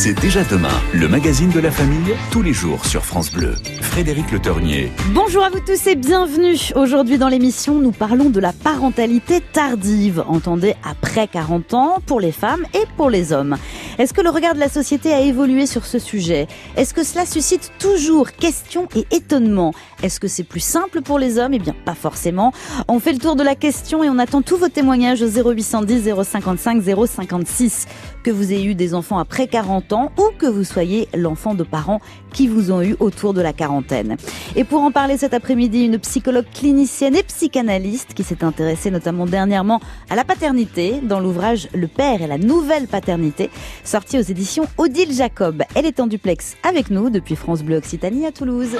C'est déjà demain, le magazine de la famille, tous les jours sur France Bleu. Frédéric Le Tornier. Bonjour à vous tous et bienvenue. Aujourd'hui dans l'émission, nous parlons de la parentalité tardive, entendez après 40 ans, pour les femmes et pour les hommes. Est-ce que le regard de la société a évolué sur ce sujet? Est-ce que cela suscite toujours questions et étonnements? Est-ce que c'est plus simple pour les hommes? Eh bien, pas forcément. On fait le tour de la question et on attend tous vos témoignages au 0810 055 056. Que vous ayez eu des enfants après 40 ans ou que vous soyez l'enfant de parents qui vous ont eu autour de la quarantaine. Et pour en parler cet après-midi, une psychologue clinicienne et psychanalyste qui s'est intéressée notamment dernièrement à la paternité dans l'ouvrage Le père et la nouvelle paternité, sorti aux éditions Odile Jacob. Elle est en duplex avec nous depuis France Bleu Occitanie à Toulouse.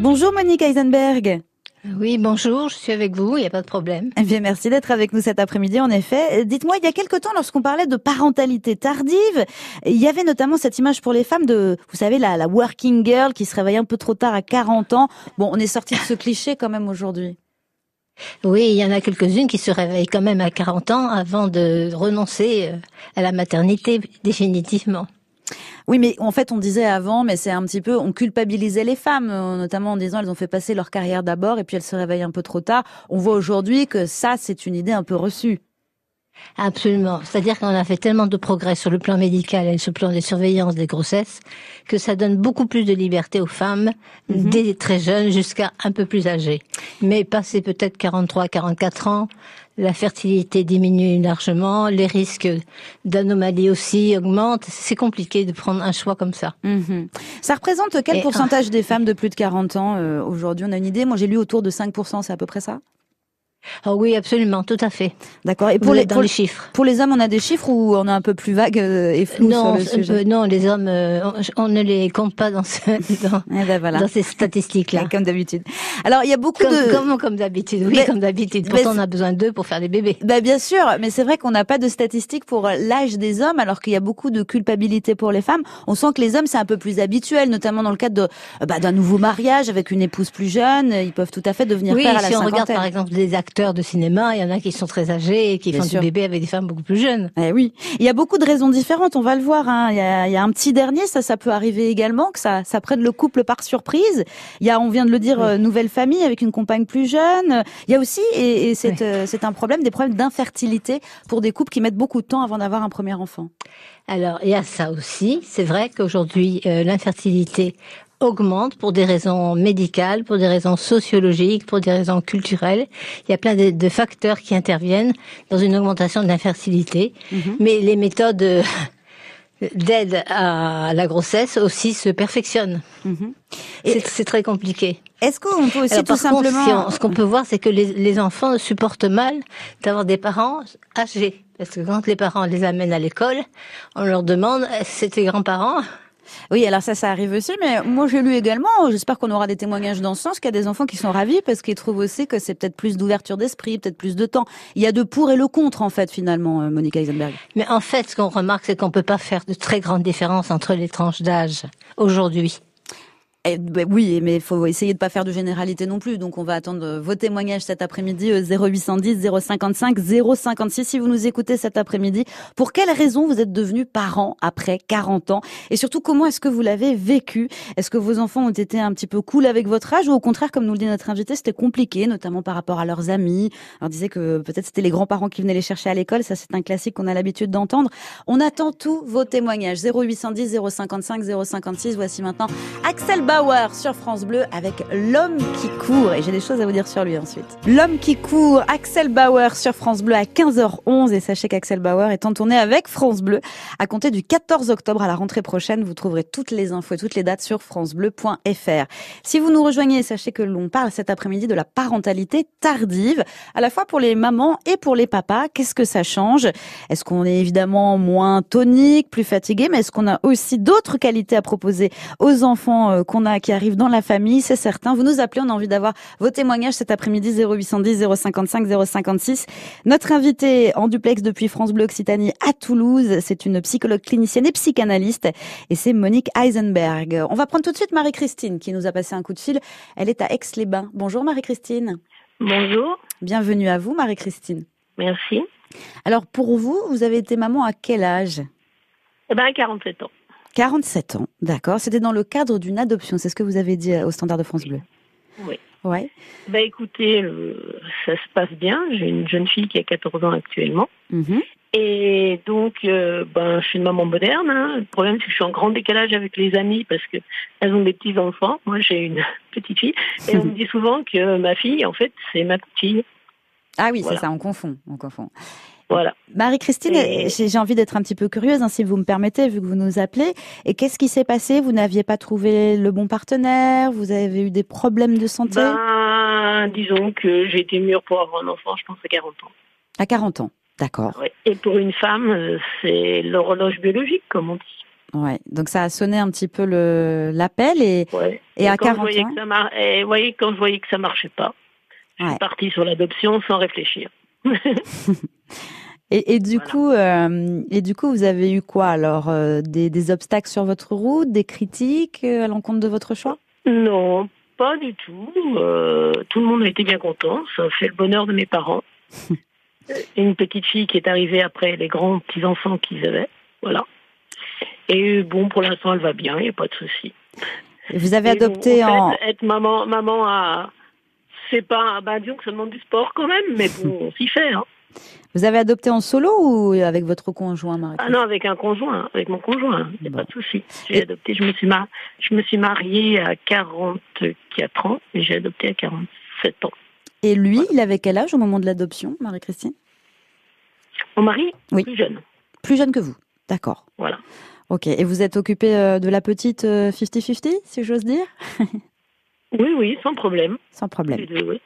Bonjour Monique Heisenberg. Oui, bonjour, je suis avec vous, il n'y a pas de problème. Eh bien, merci d'être avec nous cet après-midi, en effet. Dites-moi, il y a quelque temps, lorsqu'on parlait de parentalité tardive, il y avait notamment cette image pour les femmes de, vous savez, la, la working girl qui se réveille un peu trop tard à 40 ans. Bon, on est sorti de ce cliché quand même aujourd'hui. Oui, il y en a quelques-unes qui se réveillent quand même à 40 ans avant de renoncer euh, à la maternité définitivement. Oui, mais en fait, on disait avant, mais c'est un petit peu, on culpabilisait les femmes, euh, notamment en disant elles ont fait passer leur carrière d'abord et puis elles se réveillent un peu trop tard. On voit aujourd'hui que ça, c'est une idée un peu reçue. Absolument. C'est-à-dire qu'on a fait tellement de progrès sur le plan médical et sur le plan des surveillances des grossesses que ça donne beaucoup plus de liberté aux femmes mhm. dès très jeunes jusqu'à un peu plus âgées. Mais passé peut-être 43, 44 ans, la fertilité diminue largement, les risques d'anomalies aussi augmentent. C'est compliqué de prendre un choix comme ça. Mhm. Ça représente quel pourcentage des femmes de plus de 40 ans euh, aujourd'hui? On a une idée? Moi j'ai lu autour de 5%, c'est à peu près ça? Oh oui, absolument, tout à fait. D'accord. Et pour les, chiffres. Pour les hommes, on a des chiffres ou on est un peu plus vague euh, et flou non, sur le sujet Non, les hommes, euh, on, ne les compte pas dans, ce, dans, eh ben voilà. dans ces statistiques-là. Comme d'habitude. Alors, il y a beaucoup comme, de... Comme, comme d'habitude, oui, comme d'habitude. Pourtant, on a besoin d'eux pour faire des bébés. Bah, bien sûr, mais c'est vrai qu'on n'a pas de statistiques pour l'âge des hommes, alors qu'il y a beaucoup de culpabilité pour les femmes. On sent que les hommes, c'est un peu plus habituel, notamment dans le cadre bah, d'un nouveau mariage avec une épouse plus jeune. Ils peuvent tout à fait devenir oui, père à la si on regarde par exemple des acteurs de cinéma, il y en a qui sont très âgés et qui font du bébé avec des femmes beaucoup plus jeunes. Eh oui, il y a beaucoup de raisons différentes, on va le voir. Hein. Il, y a, il, y a, un petit dernier, ça, ça peut arriver également, que ça, ça prenne le couple par surprise. Il y a, on vient de le dire, euh, nouvelle famille avec une compagne plus jeune. Il y a aussi, et, et c'est euh, c'est un problème, des problèmes d'infertilité pour des couples qui mettent beaucoup de temps avant d'avoir un premier enfant. Alors, il y a ça aussi. C'est vrai qu'aujourd'hui, euh, l'infertilité augmente pour des raisons médicales, pour des raisons sociologiques, pour des raisons culturelles. Il y a plein de, facteurs qui interviennent dans une augmentation de l'infertilité. Mhm. Mais les méthodes euh, d'aide à la grossesse aussi se perfectionnent. Mhm. C'est très compliqué. Est-ce qu'on peut aussi tout simplement... ce qu'on peut voir, c'est que les, les enfants supportent mal d'avoir des parents âgés. Parce que quand les parents les amènent à l'école, on leur demande, c'est tes grands-parents? Oui, alors ça, ça arrive aussi, mais moi j'ai lu également, j'espère qu'on aura des témoignages dans ce sens, qu'il y a des enfants qui sont ravis parce qu'ils trouvent aussi que c'est peut-être plus d'ouverture d'esprit, peut-être plus de temps. Il y a de pour et le contre, en fait, finalement, euh, Monica Eisenberg. Mais en fait, ce qu'on remarque, c'est qu'on peut pas faire de très grandes différences entre les tranches d'âge aujourd'hui. Eh, ben oui, mais il faut essayer de pas faire de généralité non plus. Donc on va attendre vos témoignages cet après-midi 0810 055 056 si vous nous écoutez cet après-midi. Pour quelles raisons vous êtes devenu parent après 40 ans? Et surtout comment est-ce que vous l'avez vécu? Est-ce que vos enfants ont été un petit peu cool avec votre âge? Ou au contraire comme nous le dit notre invité, c'était compliqué notamment par rapport à leurs amis. On disait que peut-être c'était les grands-parents qui venaient les chercher à l'école, ça c'est un classique qu'on a l'habitude d'entendre. On attend tous vos témoignages 0810 055 056. Voici maintenant Axel Bauer sur France Bleu avec L'homme qui court. Et j'ai des choses à vous dire sur lui ensuite. L'homme qui court, Axel Bauer sur France Bleu à 15h11. Et sachez qu'Axel Bauer est en tournée avec France Bleu à compter du 14 octobre à la rentrée prochaine. Vous trouverez toutes les infos et toutes les dates sur francebleu.fr. Si vous nous rejoignez, sachez que l'on parle cet après-midi de la parentalité tardive, à la fois pour les mamans et pour les papas. Qu'est-ce que ça change? Est-ce qu'on est évidemment moins tonique, plus fatigué, mais est-ce qu'on a aussi d'autres qualités à proposer aux enfants euh, a qui arrivent dans la famille, c'est certain. Vous nous appelez, on a envie d'avoir vos témoignages cet après-midi 0810 055 056. Notre invitée en duplex depuis France Bleu Occitanie à Toulouse, c'est une psychologue clinicienne et psychanalyste et c'est Monique Heisenberg. On va prendre tout de suite Marie-Christine qui nous a passé un coup de fil. Elle est à Aix-les-Bains. Bonjour Marie-Christine. Bonjour. Bienvenue à vous Marie-Christine. Merci. Alors pour vous, vous avez été maman à quel âge? Eh ben, à 47 ans. 47 ans, d'accord. C'était dans le cadre d'une adoption, c'est ce que vous avez dit au Standard de France Bleu. Oui. Ouais. Bah écoutez, euh, ça se passe bien. J'ai une jeune fille qui a 14 ans actuellement. Mhm. Et donc, euh, ben, je suis une maman moderne. hein. Le problème, c'est que je suis en grand décalage avec les amis parce que elles ont des petits enfants. Moi, j'ai une petite fille. Et on me dit souvent que ma fille, en fait, c'est ma petite fille. Ah oui, Voilà. c'est ça, on confond, on confond. Voilà. Marie-Christine, Et- j'ai envie d'être un petit peu curieuse, hein, si vous me permettez, vu que vous nous appelez. Et qu'est-ce qui s'est passé? Vous n'aviez pas trouvé le bon partenaire? Vous avez eu des problèmes de santé? Ben, disons que j'ai été mûre pour avoir un enfant, je pense, à 40 ans. À 40 ans, d'accord. Ouais. Et pour une femme, c'est l'horloge biologique, comme on dit. Ouais. Donc ça a sonné un petit peu l'appel et Ouais. Et à quand 40 je voyais ans? que ça mar- et vous voyez, quand je voyais que ça marchait pas, je suis partie sur l'adoption sans réfléchir. et, et du Voilà. coup euh, et du coup vous avez eu quoi alors euh, des, des obstacles sur votre route, des critiques euh, à l'encontre de votre choix? Non, pas du tout. Euh, tout le monde a été bien content. Ça a fait le bonheur de mes parents. Une petite fille qui est arrivée après les grands petits enfants qu'ils avaient. Voilà. Et bon, pour l'instant, elle va bien. Il n'y a pas de souci. Vous avez Et adopté en, en, fait, être maman, maman à c'est pas, bah disons que ça demande du sport quand même, mais bon, on s'y fait. Hein. vous avez adopté en solo ou avec votre conjoint Marie Ah non, avec un conjoint, avec mon conjoint, il n'y a Bon. pas de souci. J'ai Et- adopté, je me suis mar... je me suis mariée à 44 ans et j'ai adopté à 47 ans. Et lui, il avait quel âge au moment de l'adoption, Marie-Christine? Mon mari, Oui. plus jeune, Plus jeune que vous. D'accord. voilà. Ok. Et vous êtes occupé euh, de la petite euh, 50-50, si j'ose dire? Oui, oui, sans problème. Sans problème. Oui.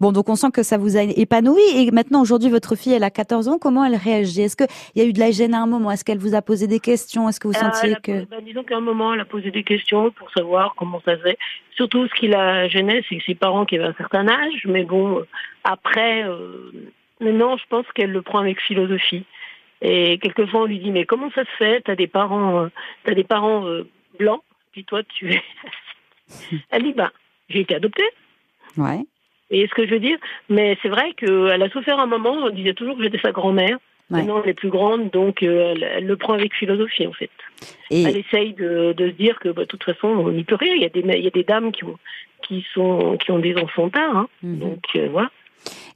Bon, donc on sent que ça vous a épanoui. Et maintenant, aujourd'hui, votre fille, elle a 14 ans. Comment elle réagit? Est-ce qu'il y a eu de la gêne à un moment? Est-ce qu'elle vous a posé des questions? Est-ce que vous Euh, sentiez a- que... bah, disons qu'à un moment, elle a posé des questions pour savoir comment ça faisait. Surtout, ce qui la gênait, c'est que ses parents qui avaient un certain âge. Mais bon, après, euh, maintenant, je pense qu'elle le prend avec philosophie. Et quelquefois, on lui dit, mais comment ça se fait? T'as des parents, euh, t'as des parents euh, blancs, puis toi, tu es... elle dit, bah, j'ai été adoptée. Ouais. Et ce que je veux dire, mais c'est vrai qu'elle a souffert un moment, on disait toujours que j'étais sa grand-mère. Ouais. Maintenant, elle est plus grande, donc euh, elle, elle le prend avec philosophie, en fait. Elle Et essaye de, de se dire que, bah, de toute façon, on n'y peut rien. Il y a des, il y a des dames qui ont, qui sont, qui ont des enfants tard, hein. Mhm. donc euh, voilà.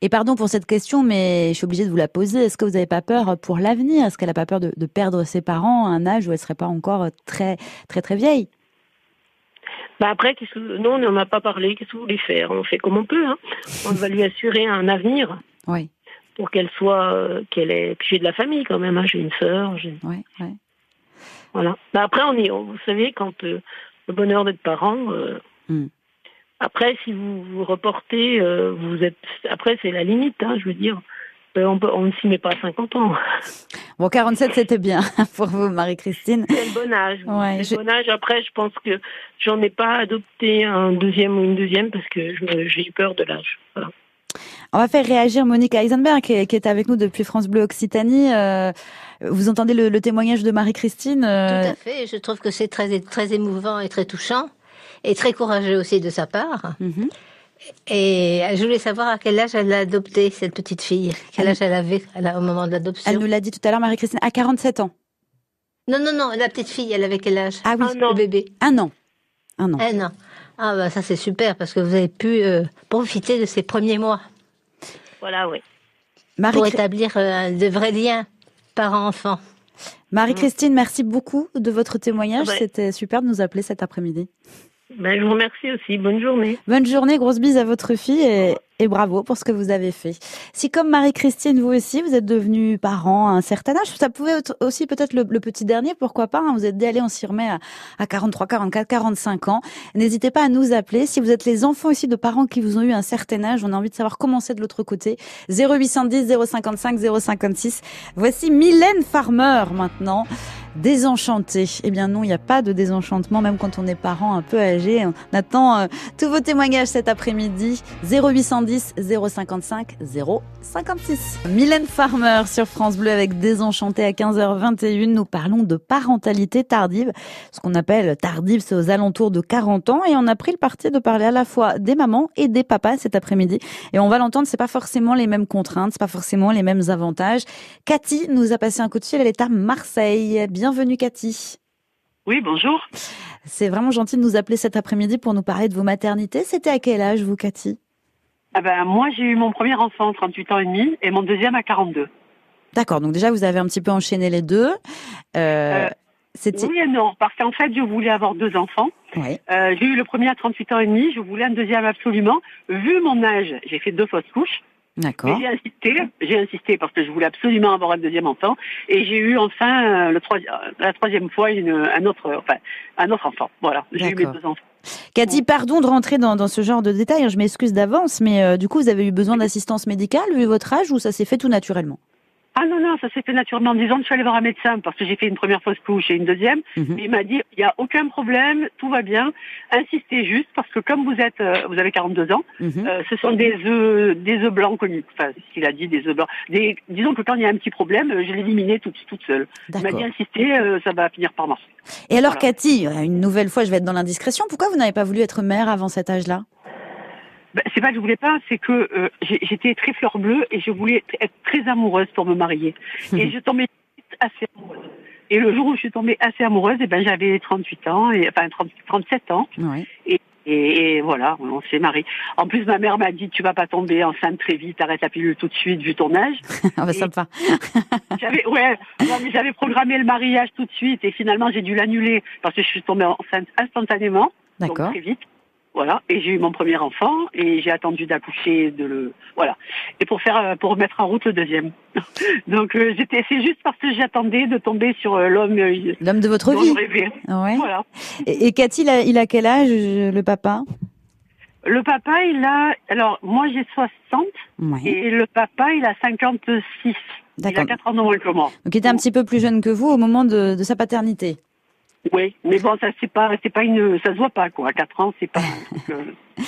Et pardon pour cette question, mais je suis obligée de vous la poser. Est-ce que vous n'avez pas peur pour l'avenir? Est-ce qu'elle n'a pas peur de, de perdre ses parents à un âge où elle serait pas encore très, très, très vieille? Bah après, qu'est-ce que, non, on n'en a pas parlé. Qu'est-ce que vous voulez faire? On fait comme on peut. Hein. On va lui assurer un avenir Oui, pour qu'elle soit, euh, qu'elle ait. Puis j'ai de la famille quand même. Hein. J'ai une sœur. J'ai, oui, oui. voilà. Bah après, on est, on- vous savez, quand euh, le bonheur d'être parent. euh, Mm. Après, si vous vous reportez, euh, vous êtes. Après, c'est la limite. Hein, je veux dire, on, peut, on ne s'y met pas à 50 ans. Bon, 47, c'était bien pour vous, Marie-Christine. C'est le bon âge. Ouais, c'est je- le bon âge. Après, je pense que j'en ai pas adopté un deuxième ou une deuxième parce que j'ai eu peur de l'âge. Voilà. On va faire réagir Monique Heisenberg, qui est, avec nous depuis France Bleu Occitanie. Euh, vous entendez le, le témoignage de Marie-Christine euh, Tout à fait. Je trouve que c'est très, très émouvant et très touchant. Et très courageux aussi de sa part. mhm. Et je voulais savoir à quel âge elle a adopté cette petite fille. Quel Elle- âge elle avait elle a- au moment de l'adoption Elle nous l'a dit tout à l'heure, Marie-Christine, à 47 ans. Non, non, non, la petite fille, elle avait quel âge? Ah oui, Un an. Le bébé. un an. Un an. Un an. Ah bah ça c'est super parce que vous avez pu euh, profiter de ces premiers mois Voilà, oui. Marie- pour établir euh, de vrais liens parents-enfants. Marie-Christine, merci beaucoup de votre témoignage. Ouais. C'était super de nous appeler cet après-midi. Ben, je vous remercie aussi. Bonne journée. Bonne journée, grosse bise à votre fille et, et bravo pour ce que vous avez fait. Si comme Marie-Christine, vous aussi, vous êtes devenu parent à un certain âge, ça pouvait être aussi peut-être le, le petit dernier, pourquoi pas, hein, vous êtes dit, allez, on s'y remet à, à 43, 44, 45 ans. N'hésitez pas à nous appeler. Si vous êtes les enfants aussi de parents qui vous ont eu un certain âge, on a envie de savoir comment c'est de l'autre côté. 0810 055 056. Voici Mylène Farmer maintenant. Désenchanté. Eh bien non, il n'y a pas de désenchantement, même quand on est parent un peu âgé. On attend euh, tous vos témoignages cet après-midi. 0810 055 056. Mylène Farmer sur France Bleu avec Désenchanté à 15h21. Nous parlons de parentalité tardive. Ce qu'on appelle tardive, c'est aux alentours de 40 ans. Et on a pris le parti de parler à la fois des mamans et des papas cet après-midi. Et on va l'entendre, c'est pas forcément les mêmes contraintes, c'est pas forcément les mêmes avantages. Cathy nous a passé un coup de fil, elle est à Marseille. Bienvenue Cathy. Oui, bonjour. C'est vraiment gentil de nous appeler cet après-midi pour nous parler de vos maternités. C'était à quel âge vous Cathy? Ah ben, Moi j'ai eu mon premier enfant à 38 ans et demi et mon deuxième à 42. D'accord, donc déjà vous avez un petit peu enchaîné les deux. Euh, euh, oui et non, parce qu'en fait je voulais avoir deux enfants. Euh, j'ai eu le premier à 38 ans et demi, je voulais un deuxième absolument. Vu mon âge, j'ai fait deux fausses couches. D'accord. J'ai insisté, j'ai insisté parce que je voulais absolument avoir un deuxième enfant et j'ai eu enfin euh, le troisième, la troisième fois une, un autre, enfin un autre enfant. Voilà, j'ai eu mes deux enfants. Cathy, pardon de rentrer dans, dans ce genre de détails, hein, je m'excuse d'avance, mais euh, du coup vous avez eu besoin d'assistance médicale vu votre âge ou ça s'est fait tout naturellement? Ah non, non, ça s'est fait naturellement. Disons que je suis allée voir un médecin parce que j'ai fait une première fausse couche et une deuxième. Mhm. Il m'a dit, il n'y a aucun problème, tout va bien. Insistez juste parce que comme vous êtes, euh, vous avez 42 ans, mhm. euh, ce sont des œufs, des œufs blancs connus. Enfin, ce qu'il a dit, des œufs blancs. Des, disons que quand il y a un petit problème, je l'ai éliminé toute, toute seule. Il m'a dit, insistez, euh, ça va finir par marcher. Et alors, Cathy, une nouvelle fois, je vais être dans l'indiscrétion. Pourquoi vous n'avez pas voulu être mère avant cet âge-là? Ben, c'est pas que je voulais pas, c'est que euh, j'étais très fleur bleue et je voulais être très amoureuse pour me marier. et je tombais assez amoureuse. Et le jour où je suis tombée assez amoureuse, et eh ben j'avais 38 ans, et, enfin 30, 37 ans. Et, et, voilà, on s'est mariés. En plus, ma mère m'a dit tu vas pas tomber enceinte très vite, arrête la pilule tout de suite vu ton âge. ah bah sympa. j'avais ouais, mais j'avais programmé le mariage tout de suite et finalement j'ai dû l'annuler parce que je suis tombée enceinte instantanément. D'accord. Très vite. Voilà, et j'ai eu mon premier enfant et j'ai attendu d'accoucher de le voilà et pour faire euh, pour mettre en route le deuxième. Donc euh, j'étais c'est juste parce que j'attendais de tomber sur euh, l'homme l'homme de votre vie. Ouais. Voilà. Et, et Cathy, il a, il a quel âge le papa? Le papa, il a alors moi j'ai 60 et le papa il a 56. Il a 4 ans de moins que moi. Donc il était un petit peu plus jeune que vous au moment de, de sa paternité. Oui, mais bon, ça c'est pas, c'est pas une, ça se voit pas quoi. À 4 ans, c'est pas. Euh,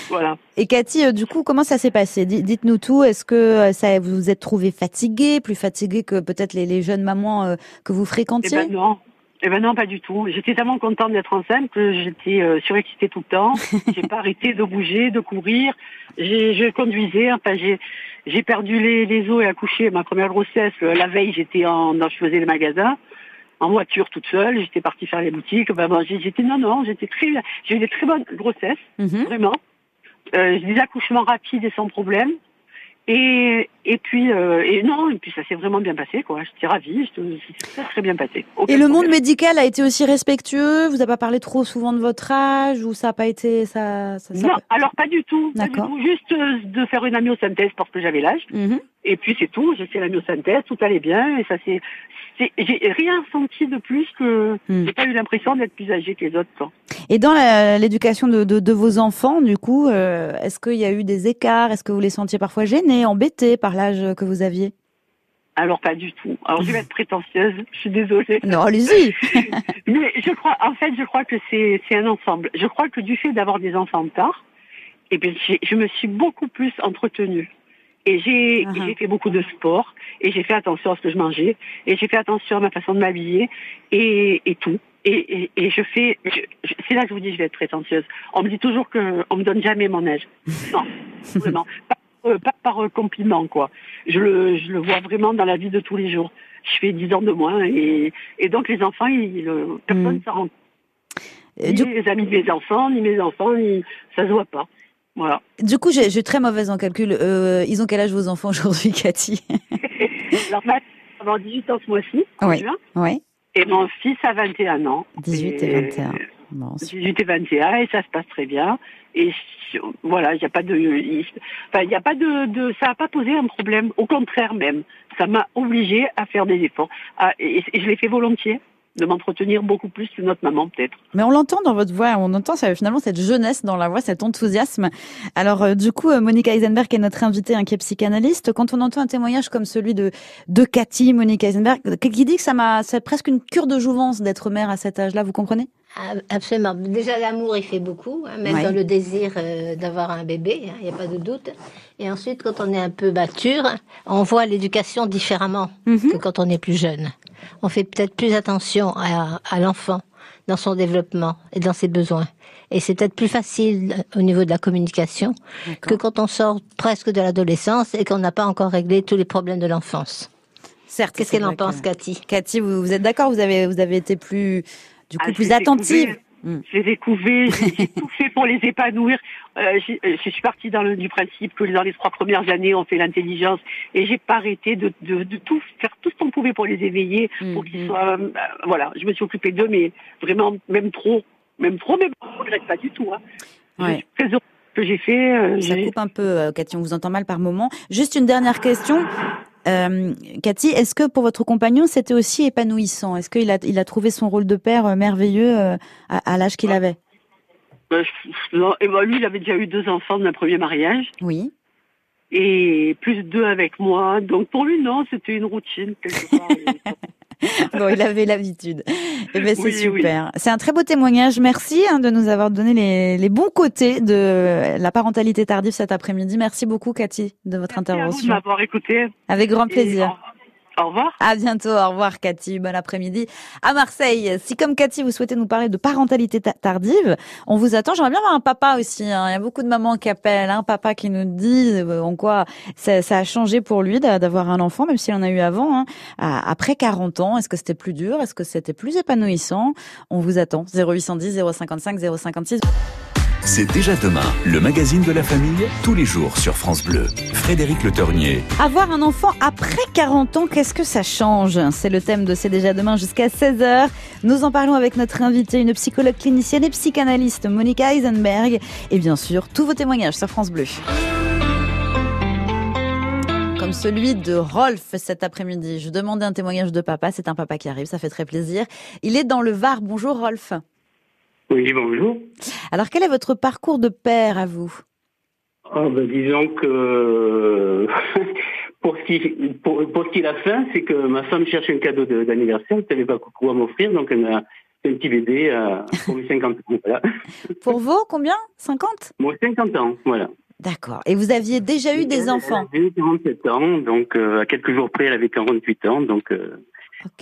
voilà. Et Cathy, euh, du coup, comment ça s'est passé? Dites-nous tout. Est-ce que euh, ça, vous vous êtes trouvé fatiguée, plus fatiguée que peut-être les, les, jeunes mamans que vous fréquentiez? Eh ben non. Eh ben non, pas du tout. J'étais tellement contente d'être enceinte que j'étais surexcitée tout le temps. j'ai pas arrêté de bouger, de courir. J'ai, je conduisais. Enfin, j'ai, j'ai perdu les, les os et accouché ma première grossesse. La veille, j'étais en, je faisais les magasins en voiture toute seule. J'étais partie faire les boutiques. Ben, j'étais non non, j'étais très, j'ai eu des très bonnes grossesses, mhm. vraiment. Euh, des accouchements rapides et sans problème. Et, et puis euh, et non et puis ça s'est vraiment bien passé quoi. J'étais ravie, ça très bien passé. et le monde médical a été aussi respectueux? Vous avez pas parlé trop souvent de votre âge ou ça a pas été ça, ça, Non, alors pas du tout. D'accord. Juste euh, de faire une amyosynthèse parce que j'avais l'âge. Mhm. Et puis c'est tout. J'ai fait l'amyosynthèse, tout allait bien et ça s'est j'ai rien senti de plus que hmm. j'ai pas eu l'impression d'être plus âgée que les autres. Et dans l'éducation de, de, de, vos enfants, du coup, euh, est-ce qu'il y a eu des écarts? Est-ce que vous les sentiez parfois gênés, embêtés par l'âge que vous aviez alors pas du tout. Alors je vais être prétentieuse, je suis désolée. Non, allez-y. Mais je crois, en fait, je crois que c'est un ensemble. Je crois que du fait d'avoir des enfants tard, eh bien, je me suis beaucoup plus entretenue. Et j'ai j'ai fait beaucoup de sport et j'ai fait attention à ce que je mangeais et j'ai fait attention à ma façon de m'habiller et, et tout. Et, et, et je fais, c'est là que je vous dis, je vais être prétentieuse. On me dit toujours que on me donne jamais mon âge. Non, vraiment, euh, pas, par euh, compliment quoi. Je le, je le vois vraiment dans la vie de tous les jours. Je fais 10 ans de moins et, et donc les enfants, ils, personne ne mm. s'en rend ni les amis de mes enfants, ni mes enfants, ni, ça se voit pas. Voilà. Du coup, j'ai très mauvaise en calcul. Euh, ils ont quel âge vos enfants aujourd'hui, Cathy? Alors, ma avoir 18 ans ce mois-ci, en oui. juin. Oui. Et mon fils a 21 ans. 18 et, 21. Bon, 18 et 21 et ça se passe très bien. Et voilà, il n'y a pas de, enfin, il n'y a pas de, de ça n'a pas posé un problème. Au contraire même, ça m'a obligé à faire des efforts. et, je l'ai fait volontiers. de m'entretenir beaucoup plus que notre maman peut-être. Mais on l'entend dans votre voix, on entend finalement cette jeunesse dans la voix, cet enthousiasme. Alors euh, du coup, euh, Monica Eisenberg est notre invitée, hein, qui est psychanalyste. Quand on entend un témoignage comme celui de de Cathy, Monica Eisenberg, qui dit que ça m'a, c'est presque une cure de jouvence d'être mère à cet âge-là, vous comprenez? ah, Absolument. Déjà, l'amour, il fait beaucoup, hein, même dans le désir euh, d'avoir un bébé, hein, il n'y a pas de doute. Et ensuite, quand on est un peu mature, on voit l'éducation différemment mhm. que quand on est plus jeune. On fait peut-être plus attention à, à l'enfant dans son développement et dans ses besoins. Et c'est peut-être plus facile au niveau de la communication que quand on sort presque de l'adolescence et qu'on n'a pas encore réglé tous les problèmes de l'enfance. Certes. Qu'est-ce qu'elle en pense, Cathy? Cathy, vous, vous êtes d'accord Vous avez, vous avez été plus, du coup, ah, plus attentive. Hmm. Je les ai couvés, j'ai tout fait pour les épanouir. Euh, euh, je suis partie dans le, du principe que dans les trois premières années, on fait l'intelligence et j'ai pas arrêté de, de, de, tout faire tout ce qu'on pouvait pour les éveiller, pour qu'ils hmm. soient. Euh, voilà, je me suis occupée d'eux, mais vraiment même trop, même trop, mais je regrette pas du tout. Hein. Ouais. Je suis très que j'ai fait. Ça coupe un peu, Cathy, on vous entend mal par moment. Juste une dernière question. Euh, Cathy, est-ce que pour votre compagnon, c'était aussi épanouissant? Est-ce qu'il a, il a trouvé son rôle de père euh, merveilleux euh, à, l'âge qu'il avait? Et ben, Lui, il avait déjà eu deux enfants de mon premier mariage. Oui. Et plus deux avec moi. Donc pour lui, non, c'était une routine. Quelque part. bon, il avait l'habitude. Eh ben, c'est super. C'est un très beau témoignage. Merci hein, de nous avoir donné les, les, bons côtés de la parentalité tardive cet après-midi. Merci beaucoup, Cathy, de votre intervention. Merci de m'avoir écouté. Avec grand plaisir. Au revoir. À bientôt. Au revoir, Cathy. Bon après-midi à Marseille. Si comme Cathy, vous souhaitez nous parler de parentalité tardive, on vous attend. J'aimerais bien avoir un papa aussi. Hein. Il y a beaucoup de mamans qui appellent, un hein. papa qui nous dit euh, en quoi ça, a changé pour lui d'avoir un enfant, même s'il en a eu avant. Hein. Après 40 ans, est-ce que c'était plus dur? Est-ce que c'était plus épanouissant? On vous attend. 0810 055 056. C'est déjà demain, le magazine de la famille, tous les jours sur France Bleu. Frédéric Le Tornier. Avoir un enfant après 40 ans, qu'est-ce que ça change? C'est le thème de C'est déjà demain jusqu'à 16h. Nous en parlons avec notre invitée, une psychologue clinicienne et psychanalyste, Monica Eisenberg. Et bien sûr, tous vos témoignages sur France Bleu comme celui de Rolf cet après-midi. Je demandais un témoignage de papa, c'est un papa qui arrive, ça fait très plaisir. Il est dans le Var. Bonjour Rolf. Oui, bonjour. Alors, quel est votre parcours de père à vous? Oh, ben, Disons que pour ce, qui, pour, pour ce qui est la fin, c'est que ma femme cherche un cadeau d'anniversaire, elle ne savait pas quoi à m'offrir, donc elle m'a un petit bébé euh, pour mes 50 ans. Pour vous, combien? 50 Moi, 50 ans, voilà. D'accord. Et vous aviez déjà eu des enfants? Elle avait 47 ans, donc euh, à quelques jours près, elle avait 48 ans, donc... Euh,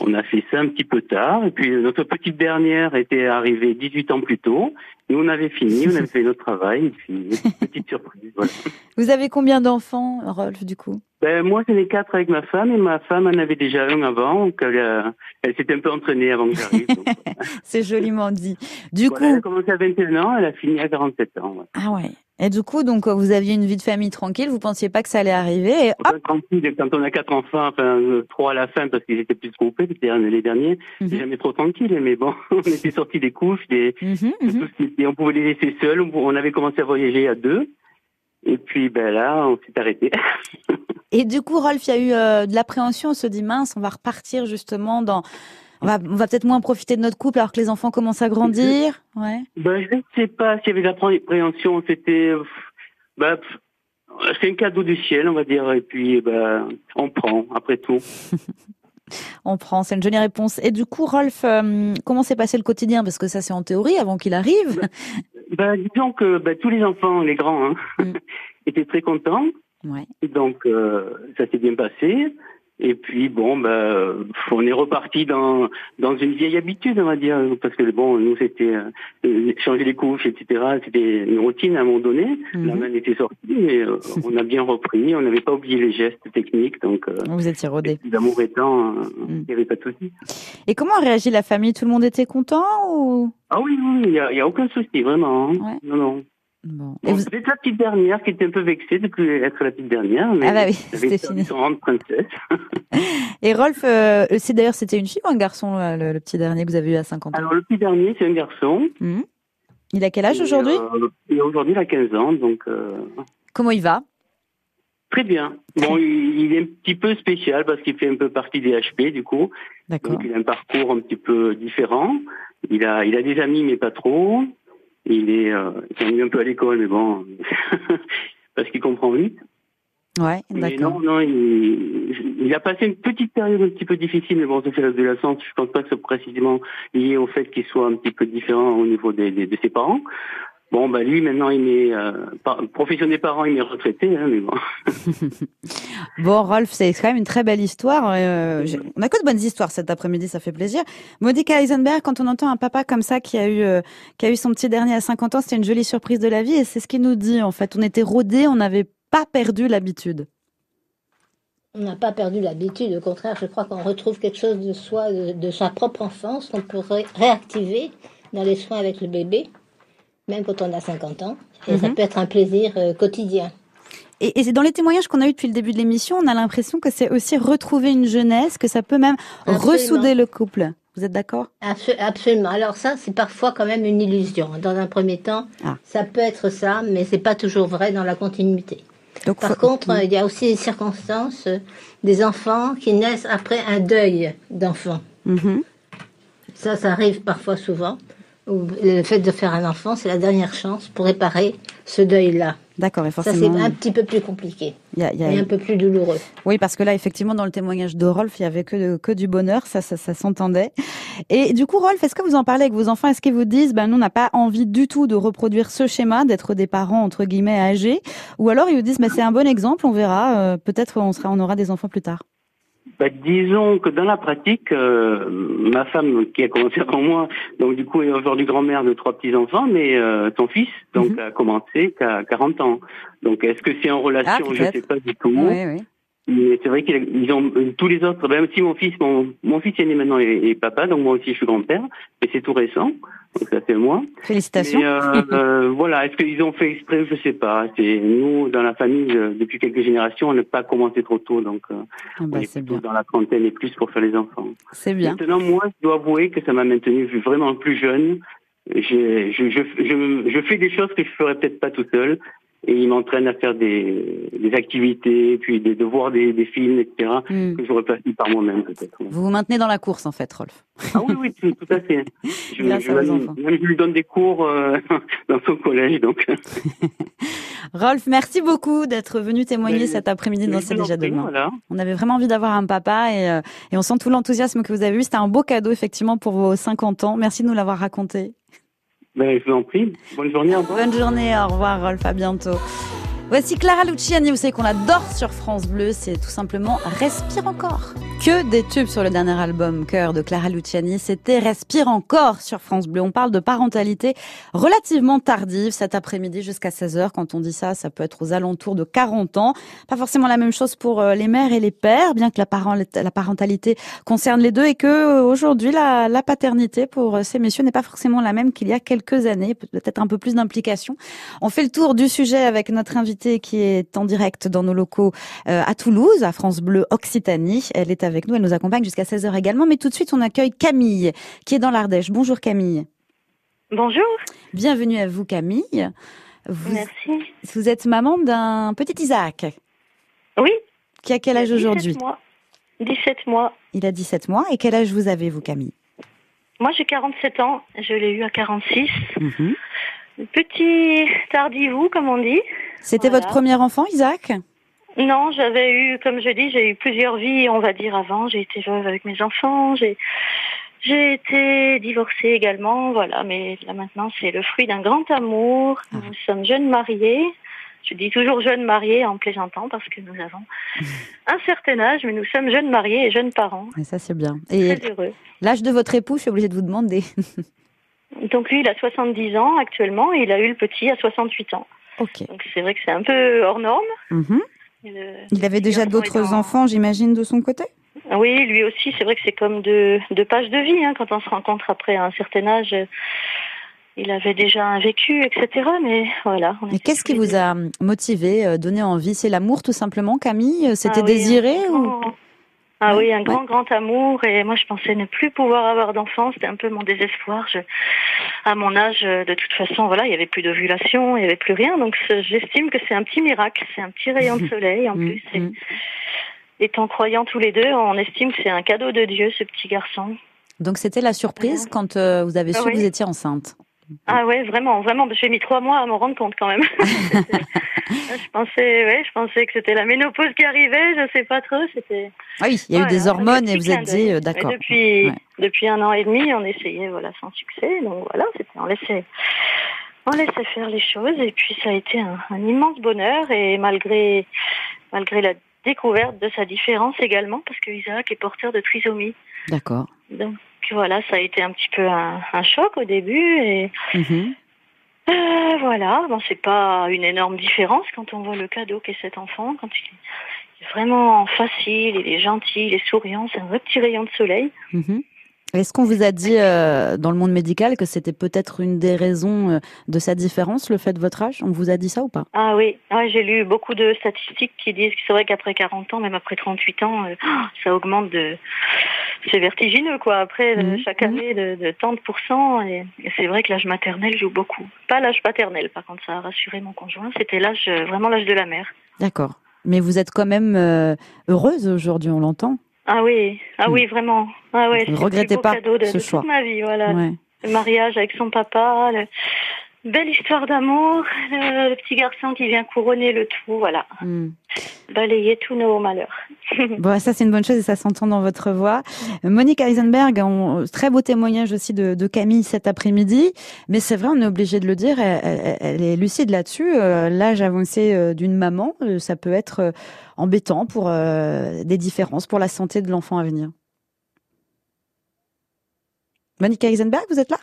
on a fait ça un petit peu tard. Et puis notre petite dernière était arrivée 18 ans plus tôt. Nous, on avait fini, on avait fait notre travail. Et puis, petite surprise. Voilà. Vous avez combien d'enfants, Rolf, du coup? Ben, Moi, j'en ai quatre avec ma femme. Et ma femme en avait déjà un avant. Donc, elle, elle s'était un peu entraînée avant que j'arrive. C'est joliment dit. Du coup... Elle a commencé à 21 ans, elle a fini à 47 ans. Ah ouais. Et du coup, donc, vous aviez une vie de famille tranquille, vous pensiez pas que ça allait arriver. Et hop tranquille, quand on a quatre enfants, enfin euh, trois à la fin parce qu'ils étaient plus groupés, les derniers, mm jamais trop tranquille. Mais bon, on était sortis des couches, des, mhm, mhm. on pouvait les laisser seuls. On avait commencé à voyager à deux. Et puis ben là, on s'est arrêté. et du coup, Rolf, il y a eu euh, de l'appréhension. On se dit mince, on va repartir justement dans on va, on va peut-être moins profiter de notre couple alors que les enfants commencent à grandir. Ouais. Ben, je ne sais pas s'il y avait de l'appréhension. C'était, bah, c'est un cadeau du ciel, on va dire. Et puis, ben, on prend après tout. on prend, c'est une jolie réponse. Et du coup, Rolf, euh, comment s'est passé le quotidien? Parce que ça, c'est en théorie avant qu'il arrive. Ben, disons que ben, tous les enfants, les grands, hein, mm. étaient très contents. Ouais. Donc, euh, ça s'est bien passé. Et puis bon, ben, on est reparti dans dans une vieille habitude, on va dire, parce que bon, nous c'était euh, changer les couches, etc. C'était une routine à un moment donné. Mhm. La main était sortie, mais euh, on a bien repris. On n'avait pas oublié les gestes techniques, donc. Euh, Vous étiez rodé. L'amour étant, mhm. il n'y avait pas de souci. Et comment a réagi la famille? Tout le monde était content ou? Ah oui, oui, il y a, a, aucun souci, vraiment. Hein. Non, non. Bon. Vous... la petite dernière qui était un peu vexée de plus être la petite dernière, mais ah bah oui, c'était fini. Princesse. Et Rolf, euh, c'est d'ailleurs c'était une fille ou un garçon le, petit dernier que vous avez eu à 50 ans? Alors le petit dernier c'est un garçon. Mmh. Il a quel âge aujourd'hui? euh, Aujourd'hui il a 15 ans donc. Euh... Comment il va? Très bien. Bon, il, est un petit peu spécial parce qu'il fait un peu partie des HP du coup. D'accord. Donc il a un parcours un petit peu différent. Il a, il a des amis mais pas trop. Il est, euh, il un peu à l'école mais bon, parce qu'il comprend vite. Ouais, Mais non, non, il, il a passé une petite période un petit peu difficile, mais bon, c'est l'adolescence. Je pense pas que c'est précisément lié au fait qu'il soit un petit peu différent au niveau des, des- de ses parents. Bon, bah lui, maintenant, il est euh, par- profession des parents, il est retraité, hein, mais bon. Bon, Rolf, c'est quand même une très belle histoire. Euh, on a que de bonnes histoires cet après-midi, ça fait plaisir. Monica Eisenberg, quand on entend un papa comme ça qui a eu euh, qui a eu son petit dernier à 50 ans, c'était une jolie surprise de la vie et c'est ce qu'il nous dit en fait. On était rodés, on n'avait pas perdu l'habitude. On n'a pas perdu l'habitude, au contraire, je crois qu'on retrouve quelque chose de soi, de, de sa propre enfance, qu'on peut ré- réactiver dans les soins avec le bébé, même quand on a 50 ans. Et ça Mhm. peut être un plaisir euh, quotidien. Et, et c'est dans les témoignages qu'on a eu depuis le début de l'émission, on a l'impression que c'est aussi retrouver une jeunesse, que ça peut même Absolument. ressouder le couple. Vous êtes d'accord? Abso- Absolument. Alors ça, c'est parfois quand même une illusion. Dans un premier temps, Ah. ça peut être ça, mais c'est pas toujours vrai dans la continuité. Donc, Par faut- contre, il y a aussi des circonstances euh, des enfants qui naissent après un deuil d'enfant. Mhm. Ça, ça arrive parfois souvent. Le fait de faire un enfant, c'est la dernière chance pour réparer ce deuil-là. D'accord, et Ça, c'est forcément, un petit peu plus compliqué y a- il y a- et un peu plus douloureux. Oui, parce que là, effectivement, dans le témoignage de Rolf, il y avait que, que du bonheur, ça, ça, ça s'entendait. Et du coup, Rolf, est-ce que vous en parlez avec vos enfants? Est-ce qu'ils vous disent, ben, nous, on n'a pas envie du tout de reproduire ce schéma, d'être des parents entre guillemets âgés, ou alors ils vous disent, ben, c'est un bon exemple, on verra, euh, peut-être on sera, on aura des enfants plus tard. Bah, disons que dans la pratique, euh, ma femme qui a commencé avant moi, donc du coup est aujourd'hui grand-mère de trois petits-enfants, mais euh, son fils donc Mhm. a commencé qu'à 40 ans. Donc est-ce que c'est en relation Ah, Je peut-être. sais pas du tout. Oui, oui. Mais c'est vrai qu'ils ont euh, tous les autres, même si mon fils, mon, mon fils aîné maintenant est, est papa, donc moi aussi je suis grand-père, mais c'est tout récent, donc ça fait moi. Félicitations. Mais euh, euh, voilà, est-ce qu'ils ont fait exprès? Je sais pas. C'est nous dans la famille euh, depuis quelques générations, on n'a pas commencé trop tôt, donc euh, Ah bah, on est c'est plutôt bien. dans la trentaine et plus pour faire les enfants. C'est bien. Maintenant, moi, je dois avouer que ça m'a maintenu vraiment plus jeune. Je, je, je, je, je fais des choses que je ferais peut-être pas tout seul. Et il m'entraîne à faire des, des activités, puis des, de voir des, des films, etc., Hmm. que j'aurais pas fait par moi-même, peut-être. Vous vous maintenez dans la course, en fait, Rolf. Ah oui, oui, tout, tout à fait. Je, Grâce je, même, je lui donne des cours euh, dans son collège, donc. Rolf, merci beaucoup d'être venu témoigner Mais- cet après-midi dans C'est déjà demain. Voilà. On avait vraiment envie d'avoir un papa et, euh, et on sent tout l'enthousiasme que vous avez eu. C'était un beau cadeau, effectivement, pour vos 50 ans. Merci de nous l'avoir raconté. Ben, je vous en prie. Bonne journée. Bonne journée, au revoir Rolf, à bientôt. Voici Clara Luciani, vous savez qu'on l'adore sur France Bleu, c'est tout simplement Respire encore. Que des tubes sur le dernier album Cœur de Clara Luciani, c'était Respire encore sur France Bleu. On parle de parentalité relativement tardive cet après-midi jusqu'à 16h. Quand on dit ça, ça peut être aux alentours de 40 ans. Pas forcément la même chose pour euh, les mères et les pères, bien que la, parent- la parentalité concerne les deux et que euh, aujourd'hui la, la paternité pour euh, ces messieurs n'est pas forcément la même qu'il y a quelques années, peut-être un peu plus d'implication. On fait le tour du sujet avec notre invitée qui est en direct dans nos locaux euh, à Toulouse, à France Bleu Occitanie. Elle est avec nous, elle nous accompagne jusqu'à 16h également. Mais tout de suite, on accueille Camille qui est dans l'Ardèche. Bonjour Camille. Bonjour, Bienvenue à vous Camille. Vous, merci. vous êtes maman d'un petit Isaac Oui, qui a quel âge 17 aujourd'hui mois. 17 mois. Il a 17 mois. Et quel âge vous avez vous Camille Moi, j'ai 47 ans. Je l'ai eu à 46. Mhm. Petit tardivou, comme on dit. C'était Voilà. votre premier enfant Isaac? Non, j'avais eu, comme je dis, j'ai eu plusieurs vies, on va dire, avant. J'ai été veuve avec mes enfants. J'ai, j'ai été divorcée également. Voilà, mais là maintenant, c'est le fruit d'un grand amour. Ah. Nous sommes jeunes mariés. Je dis toujours jeunes mariés en plaisantant parce que nous avons un certain âge, mais nous sommes jeunes mariés et jeunes parents. Et ça c'est bien. Et Très heureux. l'âge de votre époux, je suis obligée de vous demander. Donc lui, il a 70 ans actuellement et il a eu le petit à 68 ans. Ok. Donc c'est vrai que c'est un peu hors norme. Mhm. Euh, Il avait déjà d'autres enfants, j'imagine, de son côté? Oui, lui aussi, c'est vrai que c'est comme deux, deux pages de vie. Hein, quand on se rencontre après un certain âge, euh, il avait déjà un vécu, etc. Mais voilà. était qu'est-ce qui vous a motivé, euh, donné envie? C'est l'amour tout simplement, Camille? C'était Ah oui, désiré ou Ah oui, un grand, grand amour. Et moi, je pensais ne plus pouvoir avoir d'enfant. C'était un peu mon désespoir. Je, à mon âge, de toute façon, voilà, il y avait plus d'ovulation, il y avait plus rien. Donc, j'estime que c'est un petit miracle. C'est un petit rayon de soleil. En plus, mm. étant croyants tous les deux, on estime que c'est un cadeau de Dieu, ce petit garçon. Donc, c'était la surprise quand euh, vous avez su que vous étiez enceinte. Ah ouais, vraiment, vraiment. J'ai mis trois mois à me rendre compte quand même. je pensais, ouais, je pensais que c'était la ménopause qui arrivait. Je sais pas trop. C'était. Ah oui, il y a eu des hormones et vous êtes dit euh, d'accord. Depuis depuis un an et demi, on essayait, voilà, sans succès. Donc voilà, c'était on laissait on laissait faire les choses et puis ça a été un, un immense bonheur et malgré malgré la découverte de sa différence également parce que Isaac est porteur de trisomie. D'accord. Donc voilà, ça a été un petit peu un, choc au début et mhm. euh, voilà, bon c'est pas une énorme différence quand on voit le cadeau qu'est cet enfant, quand il est vraiment facile, il est gentil, il est souriant, c'est un vrai petit rayon de soleil. Mhm. Est-ce qu'on vous a dit euh, dans le monde médical que c'était peut-être une des raisons euh, de sa différence, le fait de votre âge? On vous a dit ça ou pas? Ah oui, ah, j'ai lu beaucoup de statistiques qui disent que c'est vrai qu'après 40 ans, même après 38 ans, ça augmente de c'est vertigineux quoi. Après euh, mhm. chaque année de, de tant de pourcents et, c'est vrai que l'âge maternel joue beaucoup. Pas l'âge paternel par contre ça a rassuré mon conjoint. C'était l'âge euh, vraiment l'âge de la mère. D'accord. Mais vous êtes quand même euh, heureuse aujourd'hui, on l'entend. Ah oui, ah oui vraiment. Ah ouais. Ne regrettez pas cadeau de, ce choix. Toute ma vie voilà. Le mariage avec son papa, Belle histoire d'amour, le, petit garçon qui vient couronner le tout, voilà. Hmm. Balayer tous nos malheurs. bon, ça c'est une bonne chose et ça s'entend dans votre voix. Monique Heisenberg, très beau témoignage aussi de, Camille cet après-midi, mais c'est vrai, on est obligé de le dire, elle, est lucide là-dessus. Euh, l'âge avancé euh, d'une maman, euh, ça peut être embêtant pour des différences, pour la santé de l'enfant à venir. Monique Heisenberg, vous êtes là?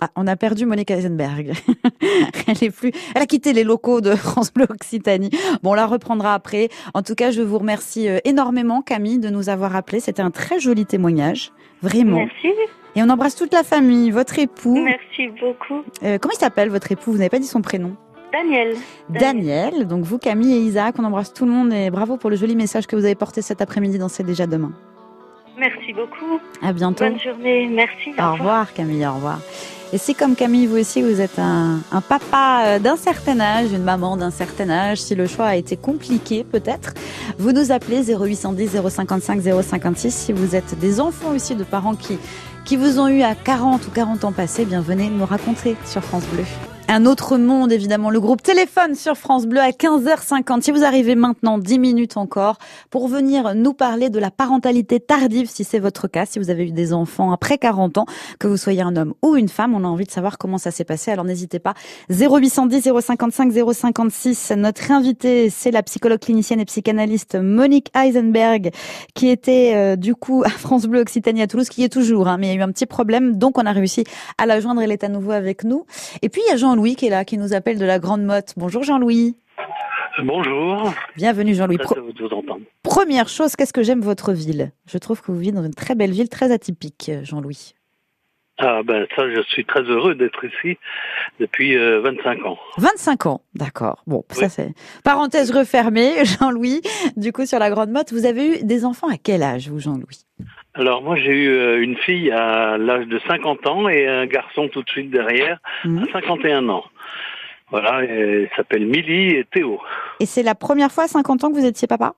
Ah, on a perdu Monica Eisenberg. elle est plus, elle a quitté les locaux de France Bleu Occitanie. Bon, on la reprendra après. En tout cas, je vous remercie euh, énormément, Camille, de nous avoir appelés. C'était un très joli témoignage. Vraiment. Merci. Et on embrasse toute la famille, votre époux. Merci beaucoup. Euh, comment il s'appelle, votre époux? Vous n'avez pas dit son prénom? Daniel. Daniel. Donc vous, Camille et Isaac, on embrasse tout le monde et bravo pour le joli message que vous avez porté cet après-midi dans C'est déjà demain. Merci beaucoup. À bientôt. Bonne journée. Merci. Au, revoir, Camille. Au revoir. Et si comme Camille, vous aussi, vous êtes un, un papa euh, d'un certain âge, une maman d'un certain âge, si le choix a été compliqué peut-être, vous nous appelez 0810 055 056. Si vous êtes des enfants aussi de parents qui, qui vous ont eu à 40 ou 40 ans passés, bien venez nous raconter sur France Bleu. Un autre monde, évidemment, le groupe Téléphone sur France Bleu à 15h50. Si vous arrivez maintenant, 10 minutes encore, pour venir nous parler de la parentalité tardive, si c'est votre cas, si vous avez eu des enfants après 40 ans, que vous soyez un homme ou une femme, on a envie de savoir comment ça s'est passé. Alors n'hésitez pas. 0810 055 056. Notre invitée, c'est la psychologue clinicienne et psychanalyste Monique Heisenberg, qui était euh, du coup à France Bleu Occitanie à Toulouse, qui est toujours, hein, mais il y a eu un petit problème, donc on a réussi à la joindre. Elle est à nouveau avec nous. Et puis il y a Jean Jean-Louis qui est là, qui nous appelle de la Grande Motte. Bonjour Jean-Louis. Bonjour. Bienvenue Jean-Louis. Première chose, qu'est-ce que j'aime votre ville? Je trouve que vous vivez dans une très belle ville, très atypique, Jean-Louis. Ah ben ça, je suis très heureux d'être ici depuis 25 euh, ans. 25 ans, d'accord. Bon, ça c'est parenthèse refermée, Jean-Louis. Du coup, sur la Grande Motte, vous avez eu des enfants à quel âge, vous, Jean-Louis? Alors moi j'ai eu euh, une fille à l'âge de 50 ans et un garçon tout de suite derrière à 51 mhm. ans. Voilà, il s'appelle Milly et Théo. Et c'est la première fois à 50 ans que vous étiez papa?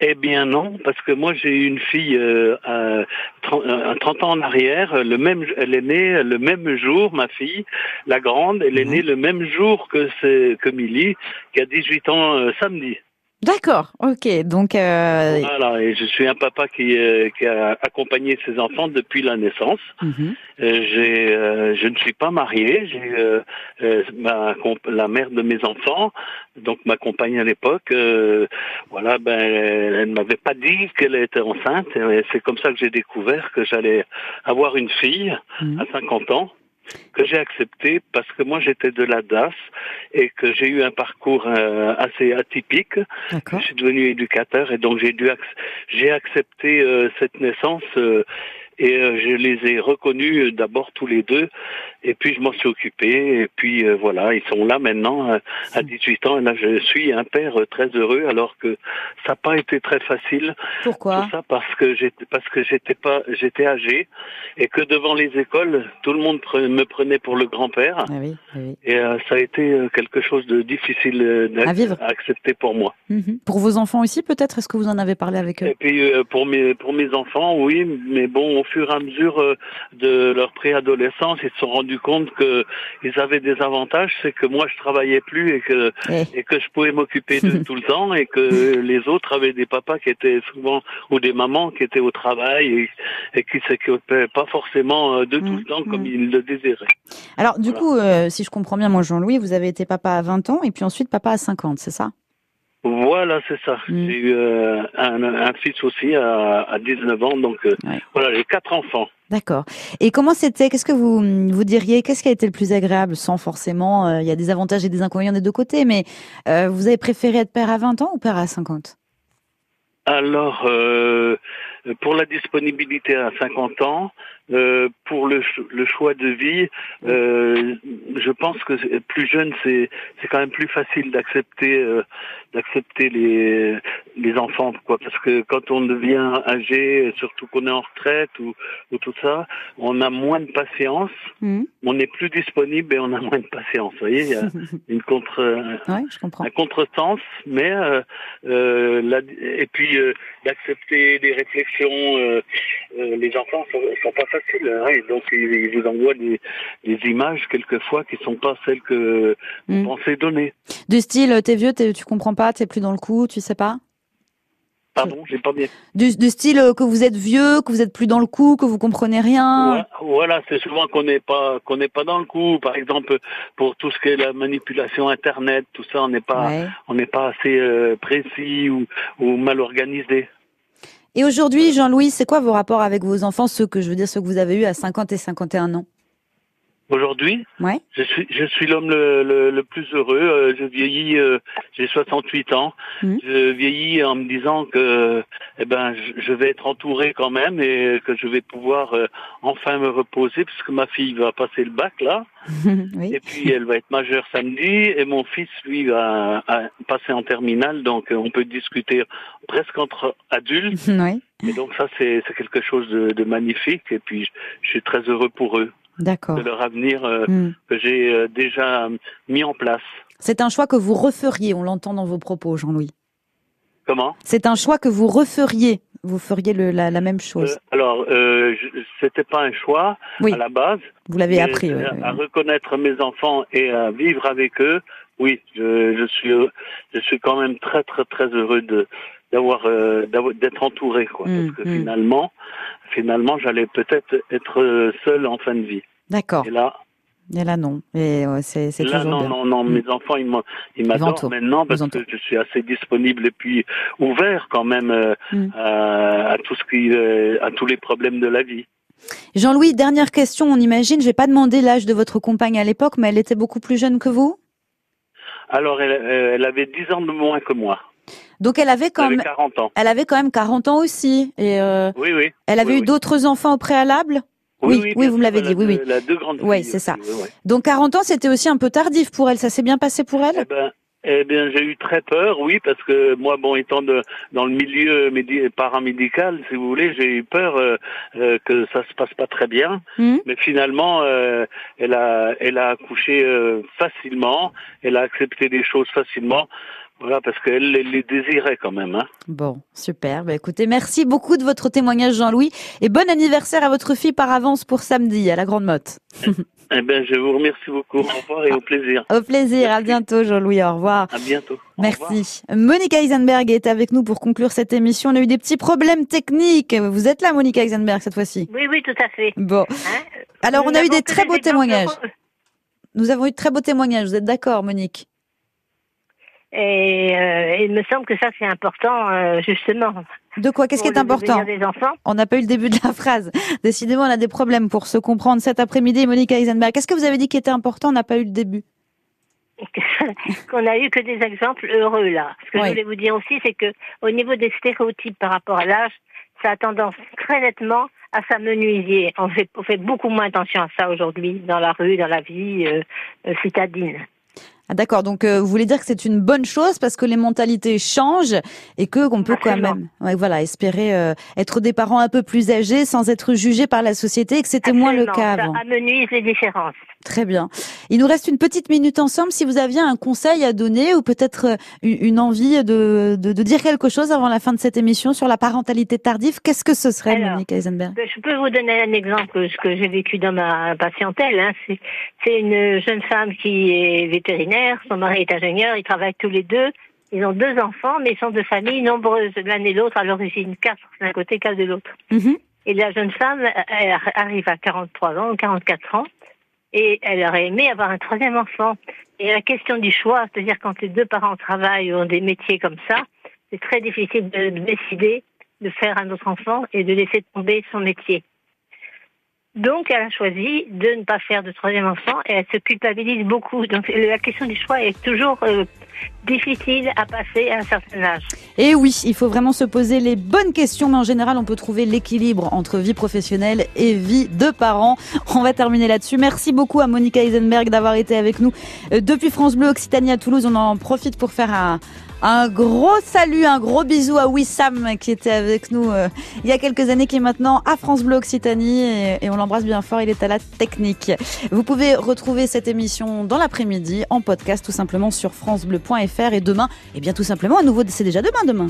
Eh bien non, parce que moi j'ai eu une fille euh, à 30, euh, ans en arrière, le même, elle est née le même jour, ma fille, la grande, elle est mhm. née le même jour que, que Milly, qui a 18 ans samedi. D'accord, ok. Donc euh... voilà, et je suis un papa qui, euh, qui a accompagné ses enfants depuis la naissance. Mhm. Euh, j'ai, euh, je ne suis pas marié. J'ai ma, la mère de mes enfants, donc ma compagne à l'époque. voilà, ben, elle ne m'avait pas dit qu'elle était enceinte. C'est comme ça que j'ai découvert que j'allais avoir une fille mhm. à 50 ans que j'ai accepté parce que moi j'étais de la DAS et que j'ai eu un parcours euh, assez atypique. Je suis devenu éducateur et donc j'ai dû j'ai accepté euh, cette naissance euh, et euh, je les ai reconnus euh, d'abord tous les deux. Et puis je m'en suis occupé. Et puis euh, voilà ils sont là maintenant à 18 ans. Et là je suis un père très heureux alors que ça n'a pas été très facile. Pourquoi tout ça parce que j'étais parce que j'étais pas j'étais âgé. Et que devant les écoles tout le monde me prenait pour le grand-père. Ah oui, ah oui. et ça a été quelque chose de difficile à, à accepter pour moi. Mhm. pour vos enfants aussi peut-être? Est-ce que vous en avez parlé avec eux? Et puis pour mes pour mes enfants oui. Mais bon fur et à mesure euh, de leur préadolescence, ils se sont rendus compte qu'ils avaient des avantages, c'est que moi je travaillais plus et que et que je pouvais m'occuper de tout le temps et que les autres avaient des papas qui étaient souvent ou des mamans qui étaient au travail et, et qui s'occupaient pas forcément euh, de tout le temps comme mm. ils le désiraient. Alors du coup, euh, si je comprends bien, moi Jean-Louis, vous avez été papa à 20 ans et puis ensuite papa à 50, c'est ça? Voilà, c'est ça. Mm. J'ai eu euh, un, fils aussi à, à 19 ans, donc euh, voilà, j'ai quatre enfants. D'accord. Et comment c'était? Qu'est-ce que vous vous diriez? Qu'est-ce qui a été le plus agréable Sans forcément, euh, il y a des avantages et des inconvénients des deux côtés, mais vous avez préféré être père à 20 ans ou père à 50 Alors, pour la disponibilité à 50 ans, euh, pour le, le, choix de vie, euh, je pense que plus jeune, c'est c'est quand même plus facile d'accepter euh, d'accepter les les enfants, quoi. Parce que quand on devient âgé, surtout qu'on est en retraite ou, ou tout ça, on a moins de patience, mmh. on est plus disponible et on a moins de patience. Vous voyez, il y a une contre un contresens, mais euh, euh, la, et puis d'accepter des réflexions. les enfants sont, sont pas facile. Hein, donc, il, vous envoie des, des, images quelquefois qui sont pas celles que vous mm. pensez donner. Du style, t'es vieux, tu comprends pas, t'es plus dans le coup, tu sais pas? Pardon, j'ai pas bien. Du, du, style euh, que vous êtes vieux, que vous êtes plus dans le coup, que vous comprenez rien. voilà, c'est souvent qu'on n'est pas qu'on n'est pas dans le coup. Par exemple, pour tout ce qui est la manipulation internet, tout ça, on n'est pas on n'est pas assez euh, précis ou, ou mal organisé. Et aujourd'hui, Jean-Louis, c'est quoi vos rapports avec vos enfants, ceux que je veux dire, ceux que vous avez eus à 50 et 51 ans? Aujourd'hui, ouais. je suis je suis l'homme le, le, plus heureux. Euh, je vieillis, euh, j'ai 68 ans. Mmh. Je vieillis en me disant que eh ben je vais être entouré quand même et que je vais pouvoir euh, enfin me reposer puisque ma fille va passer le bac là. oui. Et puis elle va être majeure samedi et mon fils lui va, passer en terminale donc on peut discuter presque entre adultes. Oui. Et donc ça c'est quelque chose de, de magnifique et puis je suis très heureux pour eux de leur avenir euh, hmm. que j'ai euh, déjà mis en place. C'est un choix que vous referiez, on l'entend dans vos propos, Jean-Louis. Comment? C'est un choix que vous referiez. Vous feriez le, la, la, même chose. Euh, alors, euh, c'était pas un choix à la base. Vous l'avez appris. à reconnaître mes enfants et à vivre avec eux. Oui, je, je suis, je suis quand même très très très heureux de d'avoir d'être entouré, quoi. Hmm, parce que hmm. finalement, finalement, j'allais peut-être être euh, seul en fin de vie. D'accord. Et là, et là, non. Et c'est, c'est là, non, non, non, mes mm. enfants, ils, m'adorent maintenant parce que je suis assez disponible et puis ouvert quand même euh, mm. à, tout ce qui, euh, à tous les problèmes de la vie. Jean-Louis, dernière question. On imagine, je vais pas demander l'âge de votre compagne à l'époque, mais elle était beaucoup plus jeune que vous? Alors, elle, elle avait 10 ans de moins que moi. Donc elle avait quand même 40 ans. Elle avait quand même 40 ans aussi. Et euh, oui, oui. Elle avait eu d'autres enfants au préalable? Oui, oui, vous me l'avez dit. Oui, oui. La deux grandes Oui, c'est ça. Donc 40 ans, c'était aussi un peu tardif pour elle. Ça s'est bien passé pour elle? Eh ben, eh bien, j'ai eu très peur, oui, parce que moi, bon, étant de, dans le milieu paramédical, si vous voulez, j'ai eu peur euh, euh, que ça se passe pas très bien. Hmm. Mais finalement, euh, elle a, elle a accouché facilement, elle a accepté des choses facilement. Voilà, parce qu'elle les désirait quand même. Hein. Bon, super. Bah, écoutez, merci beaucoup de votre témoignage, Jean-Louis. Et bon anniversaire à votre fille par avance pour samedi, à la Grande Motte. eh bien, je vous remercie beaucoup. Au revoir et au plaisir. Au plaisir. À bientôt, Jean-Louis. Au revoir. À bientôt. Merci. Monica Eisenberg est avec nous pour conclure cette émission. On a eu des petits problèmes techniques. Vous êtes là, Monica Eisenberg, cette fois-ci? Oui, oui, tout à fait. Bon. Hein? Alors, on a eu des très beaux témoignages. Nous avons eu de très beaux témoignages. Vous êtes d'accord, Monique? Et euh, il me semble que ça, c'est important, euh, justement. De quoi? Qu'est-ce qui est important? des enfants. On n'a pas eu le début de la phrase. Décidément, on a des problèmes pour se comprendre cet après-midi. Monica Eisenberg, qu'est-ce que vous avez dit qui était important? On n'a pas eu le début. qu'on a eu que des exemples heureux là. Ce que je voulais vous dire aussi, c'est que au niveau des stéréotypes par rapport à l'âge, ça a tendance très nettement à s'amenuiser. On fait, on fait beaucoup moins attention à ça aujourd'hui dans la rue, dans la vie euh, euh, citadine. Ah, D'accord, donc euh, vous voulez dire que c'est une bonne chose parce que les mentalités changent et que qu'on peut quand même, ouais, voilà, espérer euh, être des parents un peu plus âgés sans être jugés par la société et que c'était moins le cas avant. Ça amenuise les différences. Très bien. Il nous reste une petite minute ensemble. Si vous aviez un conseil à donner ou peut-être euh, une envie de, de, de, dire quelque chose avant la fin de cette émission sur la parentalité tardive, qu'est-ce que ce serait, Alors, Monique Eisenberg? Je peux vous donner un exemple ce que j'ai vécu dans ma patientèle. Hein. C'est, c'est une jeune femme qui est vétérinaire, son mari est ingénieur, ils travaillent tous les deux. Ils ont deux enfants, mais ils sont de familles nombreuses, l'un et l'autre à l'origine, quatre d'un côté, quatre de l'autre. Mhm. Et la jeune femme elle arrive à 43 ans, 44 ans, et elle aurait aimé avoir un troisième enfant. Et la question du choix, c'est-à-dire quand les deux parents travaillent ou ont des métiers comme ça, c'est très difficile de décider de faire un autre enfant et de laisser tomber son métier. Donc, elle a choisi de ne pas faire de troisième enfant et elle se culpabilise beaucoup. Donc, la question du choix est toujours euh, difficile à passer à un certain âge. Et oui, il faut vraiment se poser les bonnes questions, mais en général, on peut trouver l'équilibre entre vie professionnelle et vie de parents. On va terminer là-dessus. Merci beaucoup à Monica Eisenberg d'avoir été avec nous euh, depuis France Bleu Occitanie à Toulouse. On en profite pour faire un, un gros salut, un gros bisou à Wissam qui était avec nous euh, il y a quelques années, qui est maintenant à France Bleu Occitanie et, et on l'embrasse bien fort. Il est à la technique. Vous pouvez retrouver cette émission dans l'après-midi en podcast tout simplement sur francebleu.fr et demain, eh bien tout simplement à nouveau, c'est déjà demain demain.